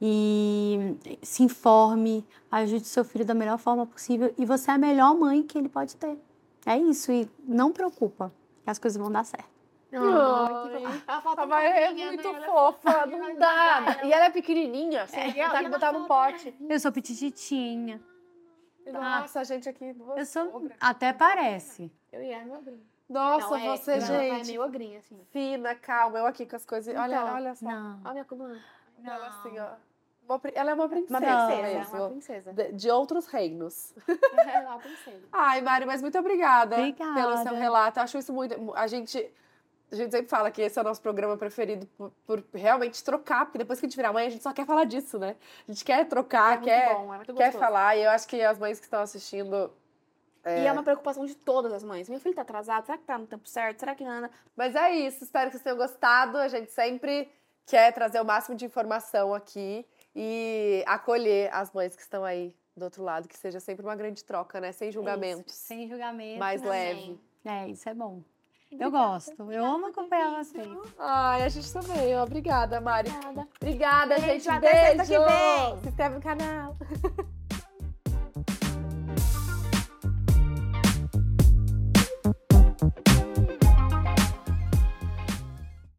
e se informe, ajude seu filho da melhor forma possível e você é a melhor mãe que ele pode ter. É isso e não preocupa, que as coisas vão dar certo. Ela falta Mas é muito fofa, não dá. E ela é pequenininha, você tá que botar num pote. Eu sou petititinha. Nossa, a gente aqui. Eu sou até parece. Eu ia meu ogrinho. Nossa, Não, é- você, não, ela é gente. meio ogrinho, assim. Fina, calma, eu aqui com as coisas. olha, Então, olha só. Não. Olha a minha coluna. Ela assim, ó. Ela é uma princesa, Uma princesa, é mesmo. uma princesa. De, de outros reinos. É uma princesa. Ai, Mari, mas muito obrigada, Obrigada. pelo seu relato. Acho isso muito. A gente. A gente sempre fala que esse é o nosso programa preferido por, por realmente trocar, porque depois que a gente virar mãe, a gente só quer falar disso, né? A gente quer trocar, é quer, bom, é quer falar, e eu acho que as mães que estão assistindo. E é uma preocupação de todas as mães. Meu filho tá atrasado? Será que tá no tempo certo? Será que Ana? Mas é isso, espero que vocês tenham gostado. A gente sempre quer trazer o máximo de informação aqui e acolher as mães que estão aí do outro lado, que seja sempre uma grande troca, né? Sem julgamentos. Isso, sem julgamento. mais Amém. leve. É, isso é bom. Eu gosto. Eu amo acompanhar vocês. Ai, a gente também. ó. Obrigada, Mari. Obrigada, Beijo, gente. até Beijo. que vem. Se inscreve no canal.